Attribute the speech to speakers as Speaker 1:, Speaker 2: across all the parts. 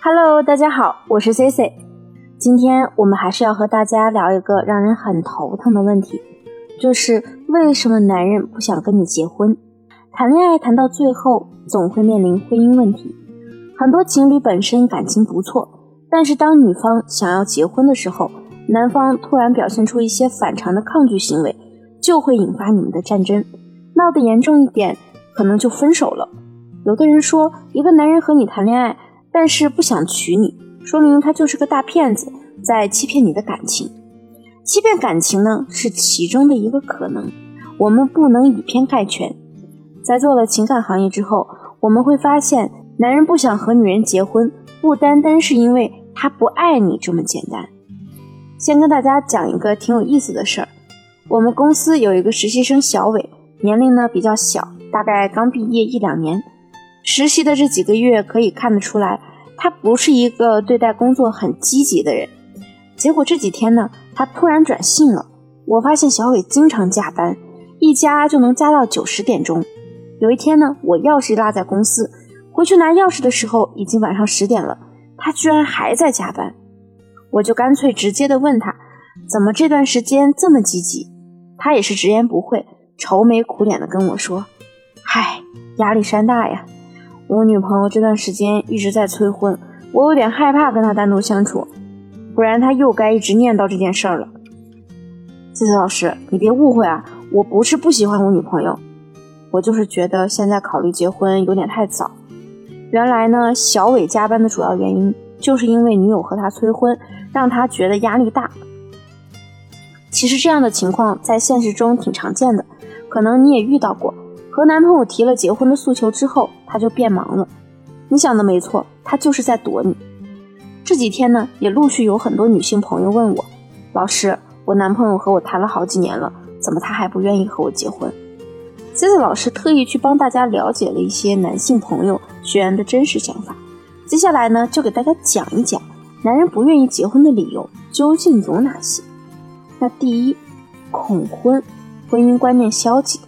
Speaker 1: Hello，大家好，我是 C C。今天我们还是要和大家聊一个让人很头疼的问题，就是为什么男人不想跟你结婚？谈恋爱谈到最后，总会面临婚姻问题。很多情侣本身感情不错，但是当女方想要结婚的时候，男方突然表现出一些反常的抗拒行为，就会引发你们的战争。闹得严重一点，可能就分手了。有的人说，一个男人和你谈恋爱，但是不想娶你，说明他就是个大骗子，在欺骗你的感情。欺骗感情呢，是其中的一个可能。我们不能以偏概全。在做了情感行业之后，我们会发现，男人不想和女人结婚，不单单是因为他不爱你这么简单。先跟大家讲一个挺有意思的事儿。我们公司有一个实习生小伟，年龄呢比较小，大概刚毕业一两年。实习的这几个月可以看得出来，他不是一个对待工作很积极的人。结果这几天呢，他突然转性了。我发现小伟经常加班，一加就能加到九十点钟。有一天呢，我钥匙落在公司，回去拿钥匙的时候已经晚上十点了，他居然还在加班。我就干脆直接的问他，怎么这段时间这么积极？他也是直言不讳，愁眉苦脸的跟我说：“嗨，压力山大呀。”我女朋友这段时间一直在催婚，我有点害怕跟她单独相处，不然她又该一直念叨这件事儿了。思思老师，你别误会啊，我不是不喜欢我女朋友，我就是觉得现在考虑结婚有点太早。原来呢，小伟加班的主要原因就是因为女友和他催婚，让他觉得压力大。其实这样的情况在现实中挺常见的，可能你也遇到过。和男朋友提了结婚的诉求之后，他就变忙了。你想的没错，他就是在躲你。这几天呢，也陆续有很多女性朋友问我：“老师，我男朋友和我谈了好几年了，怎么他还不愿意和我结婚？”C C 老师特意去帮大家了解了一些男性朋友学员的真实想法。接下来呢，就给大家讲一讲男人不愿意结婚的理由究竟有哪些。那第一，恐婚，婚姻观念消极。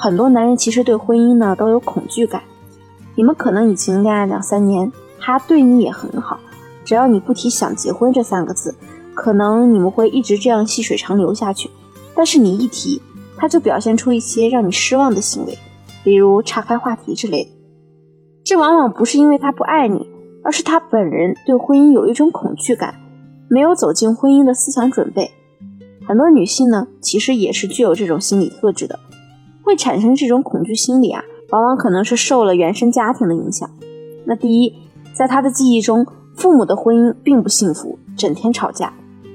Speaker 1: 很多男人其实对婚姻呢都有恐惧感。你们可能已经恋爱两三年，他对你也很好，只要你不提想结婚这三个字，可能你们会一直这样细水长流下去。但是你一提，他就表现出一些让你失望的行为，比如岔开话题之类的。这往往不是因为他不爱你，而是他本人对婚姻有一种恐惧感，没有走进婚姻的思想准备。很多女性呢，其实也是具有这种心理特质的。会产生这种恐惧心理啊，往往可能是受了原生家庭的影响。那第一，在他的记忆中，父母的婚姻并不幸福，整天吵架。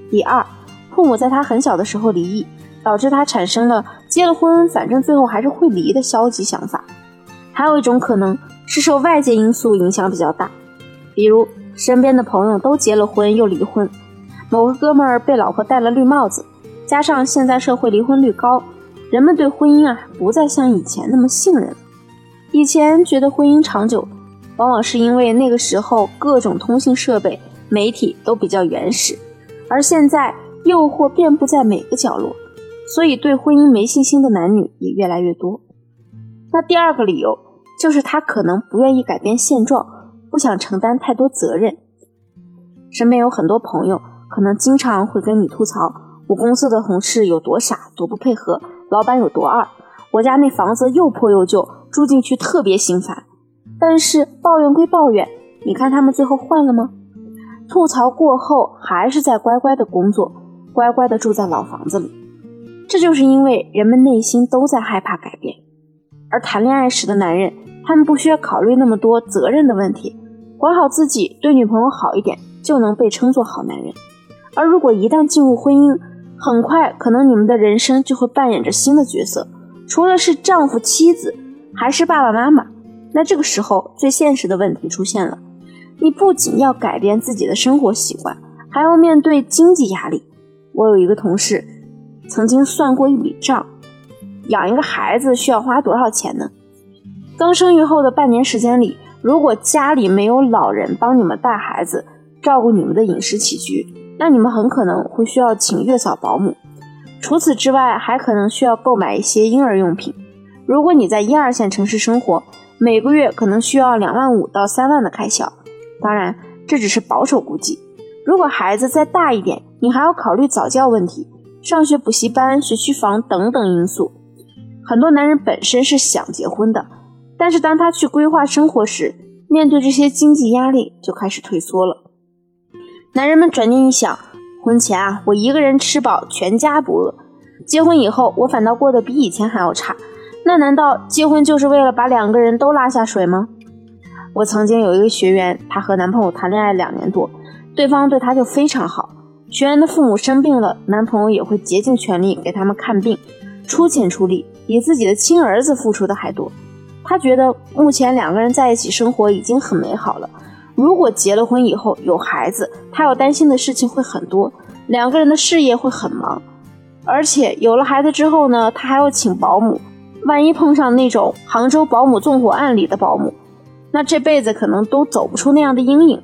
Speaker 1: 第二，父母在他很小的时候离异，导致他产生了结了婚反正最后还是会离的消极想法。还有一种可能是受外界因素影响比较大，比如身边的朋友都结了婚又离婚，某个哥们儿被老婆戴了绿帽子，加上现在社会离婚率高。人们对婚姻啊，不再像以前那么信任。以前觉得婚姻长久，往往是因为那个时候各种通信设备、媒体都比较原始，而现在诱惑遍布在每个角落，所以对婚姻没信心的男女也越来越多。那第二个理由就是他可能不愿意改变现状，不想承担太多责任。身边有很多朋友，可能经常会跟你吐槽，我公司的同事有多傻，多不配合。老板有多二？我家那房子又破又旧，住进去特别心烦。但是抱怨归抱怨，你看他们最后换了吗？吐槽过后，还是在乖乖的工作，乖乖的住在老房子里。这就是因为人们内心都在害怕改变。而谈恋爱时的男人，他们不需要考虑那么多责任的问题，管好自己，对女朋友好一点，就能被称作好男人。而如果一旦进入婚姻，很快，可能你们的人生就会扮演着新的角色，除了是丈夫、妻子，还是爸爸妈妈。那这个时候，最现实的问题出现了：你不仅要改变自己的生活习惯，还要面对经济压力。我有一个同事，曾经算过一笔账，养一个孩子需要花多少钱呢？刚生育后的半年时间里，如果家里没有老人帮你们带孩子，照顾你们的饮食起居。那你们很可能会需要请月嫂保姆，除此之外，还可能需要购买一些婴儿用品。如果你在一二线城市生活，每个月可能需要两万五到三万的开销。当然，这只是保守估计。如果孩子再大一点，你还要考虑早教问题、上学补习班、学区房等等因素。很多男人本身是想结婚的，但是当他去规划生活时，面对这些经济压力就开始退缩了。男人们转念一想，婚前啊，我一个人吃饱，全家不饿；结婚以后，我反倒过得比以前还要差。那难道结婚就是为了把两个人都拉下水吗？我曾经有一个学员，她和男朋友谈恋爱两年多，对方对她就非常好。学员的父母生病了，男朋友也会竭尽全力给他们看病，出钱出力，比自己的亲儿子付出的还多。她觉得目前两个人在一起生活已经很美好了，如果结了婚以后有孩子，他要担心的事情会很多，两个人的事业会很忙，而且有了孩子之后呢，他还要请保姆，万一碰上那种杭州保姆纵火案里的保姆。那这辈子可能都走不出那样的阴影，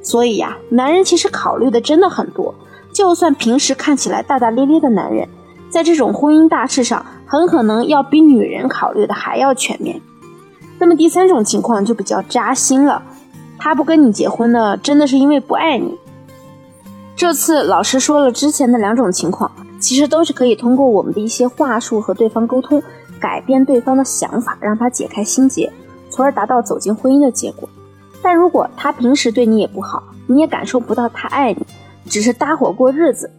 Speaker 1: 所以呀，男人其实考虑的真的很多。就算平时看起来大大咧咧的男人，在这种婚姻大事上，很可能要比女人考虑的还要全面。那么第三种情况就比较扎心了，他不跟你结婚呢，真的是因为不爱你。这次老师说了之前的两种情况，其实都是可以通过我们的一些话术和对方沟通，改变对方的想法，让他解开心结。从而达到走进婚姻的结果。但如果他平时对你也不好，你也感受不到他爱你，只是搭伙过日子，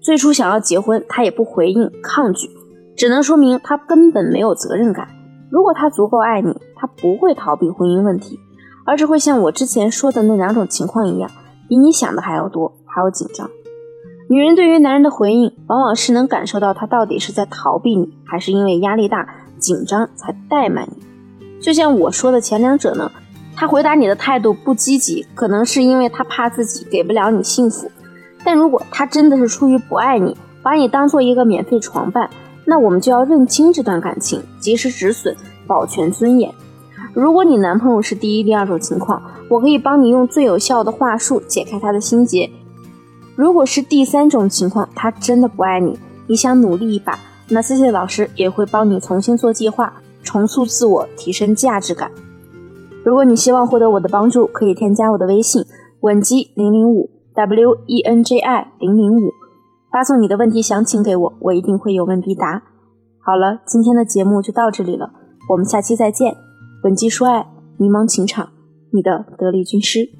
Speaker 1: 最初想要结婚，他也不回应抗拒，只能说明他根本没有责任感。如果他足够爱你，他不会逃避婚姻问题，而是会像我之前说的那两种情况一样，比你想的还要多，还要紧张。女人对于男人的回应，往往是能感受到他到底是在逃避你，还是因为压力大、紧张才怠慢你。就像我说的前两者呢，他回答你的态度不积极，可能是因为他怕自己给不了你幸福。但如果他真的是出于不爱你，把你当做一个免费床伴，那我们就要认清这段感情，及时止损，保全尊严。如果你男朋友是第一、第二种情况，我可以帮你用最有效的话术解开他的心结。如果是第三种情况，他真的不爱你，你想努力一把，那 C C 老师也会帮你重新做计划。重塑自我，提升价值感。如果你希望获得我的帮助，可以添加我的微信文姬零零五 w e n j i 零零五，发送你的问题详情给我，我一定会有问必答。好了，今天的节目就到这里了，我们下期再见。文姬说爱，迷茫情场，你的得力军师。